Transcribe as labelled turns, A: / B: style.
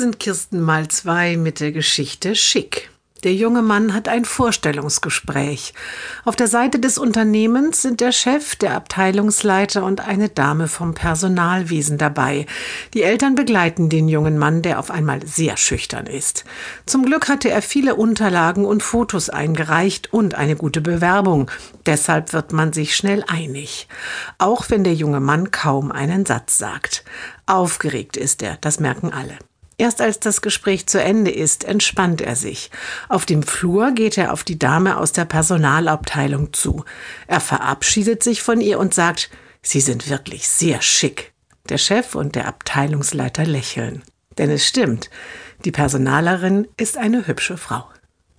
A: sind Kirsten mal zwei mit der Geschichte Schick. Der junge Mann hat ein Vorstellungsgespräch. Auf der Seite des Unternehmens sind der Chef, der Abteilungsleiter und eine Dame vom Personalwesen dabei. Die Eltern begleiten den jungen Mann, der auf einmal sehr schüchtern ist. Zum Glück hatte er viele Unterlagen und Fotos eingereicht und eine gute Bewerbung. Deshalb wird man sich schnell einig. Auch wenn der junge Mann kaum einen Satz sagt. Aufgeregt ist er, das merken alle. Erst als das Gespräch zu Ende ist, entspannt er sich. Auf dem Flur geht er auf die Dame aus der Personalabteilung zu. Er verabschiedet sich von ihr und sagt, Sie sind wirklich sehr schick. Der Chef und der Abteilungsleiter lächeln. Denn es stimmt, die Personalerin ist eine hübsche Frau.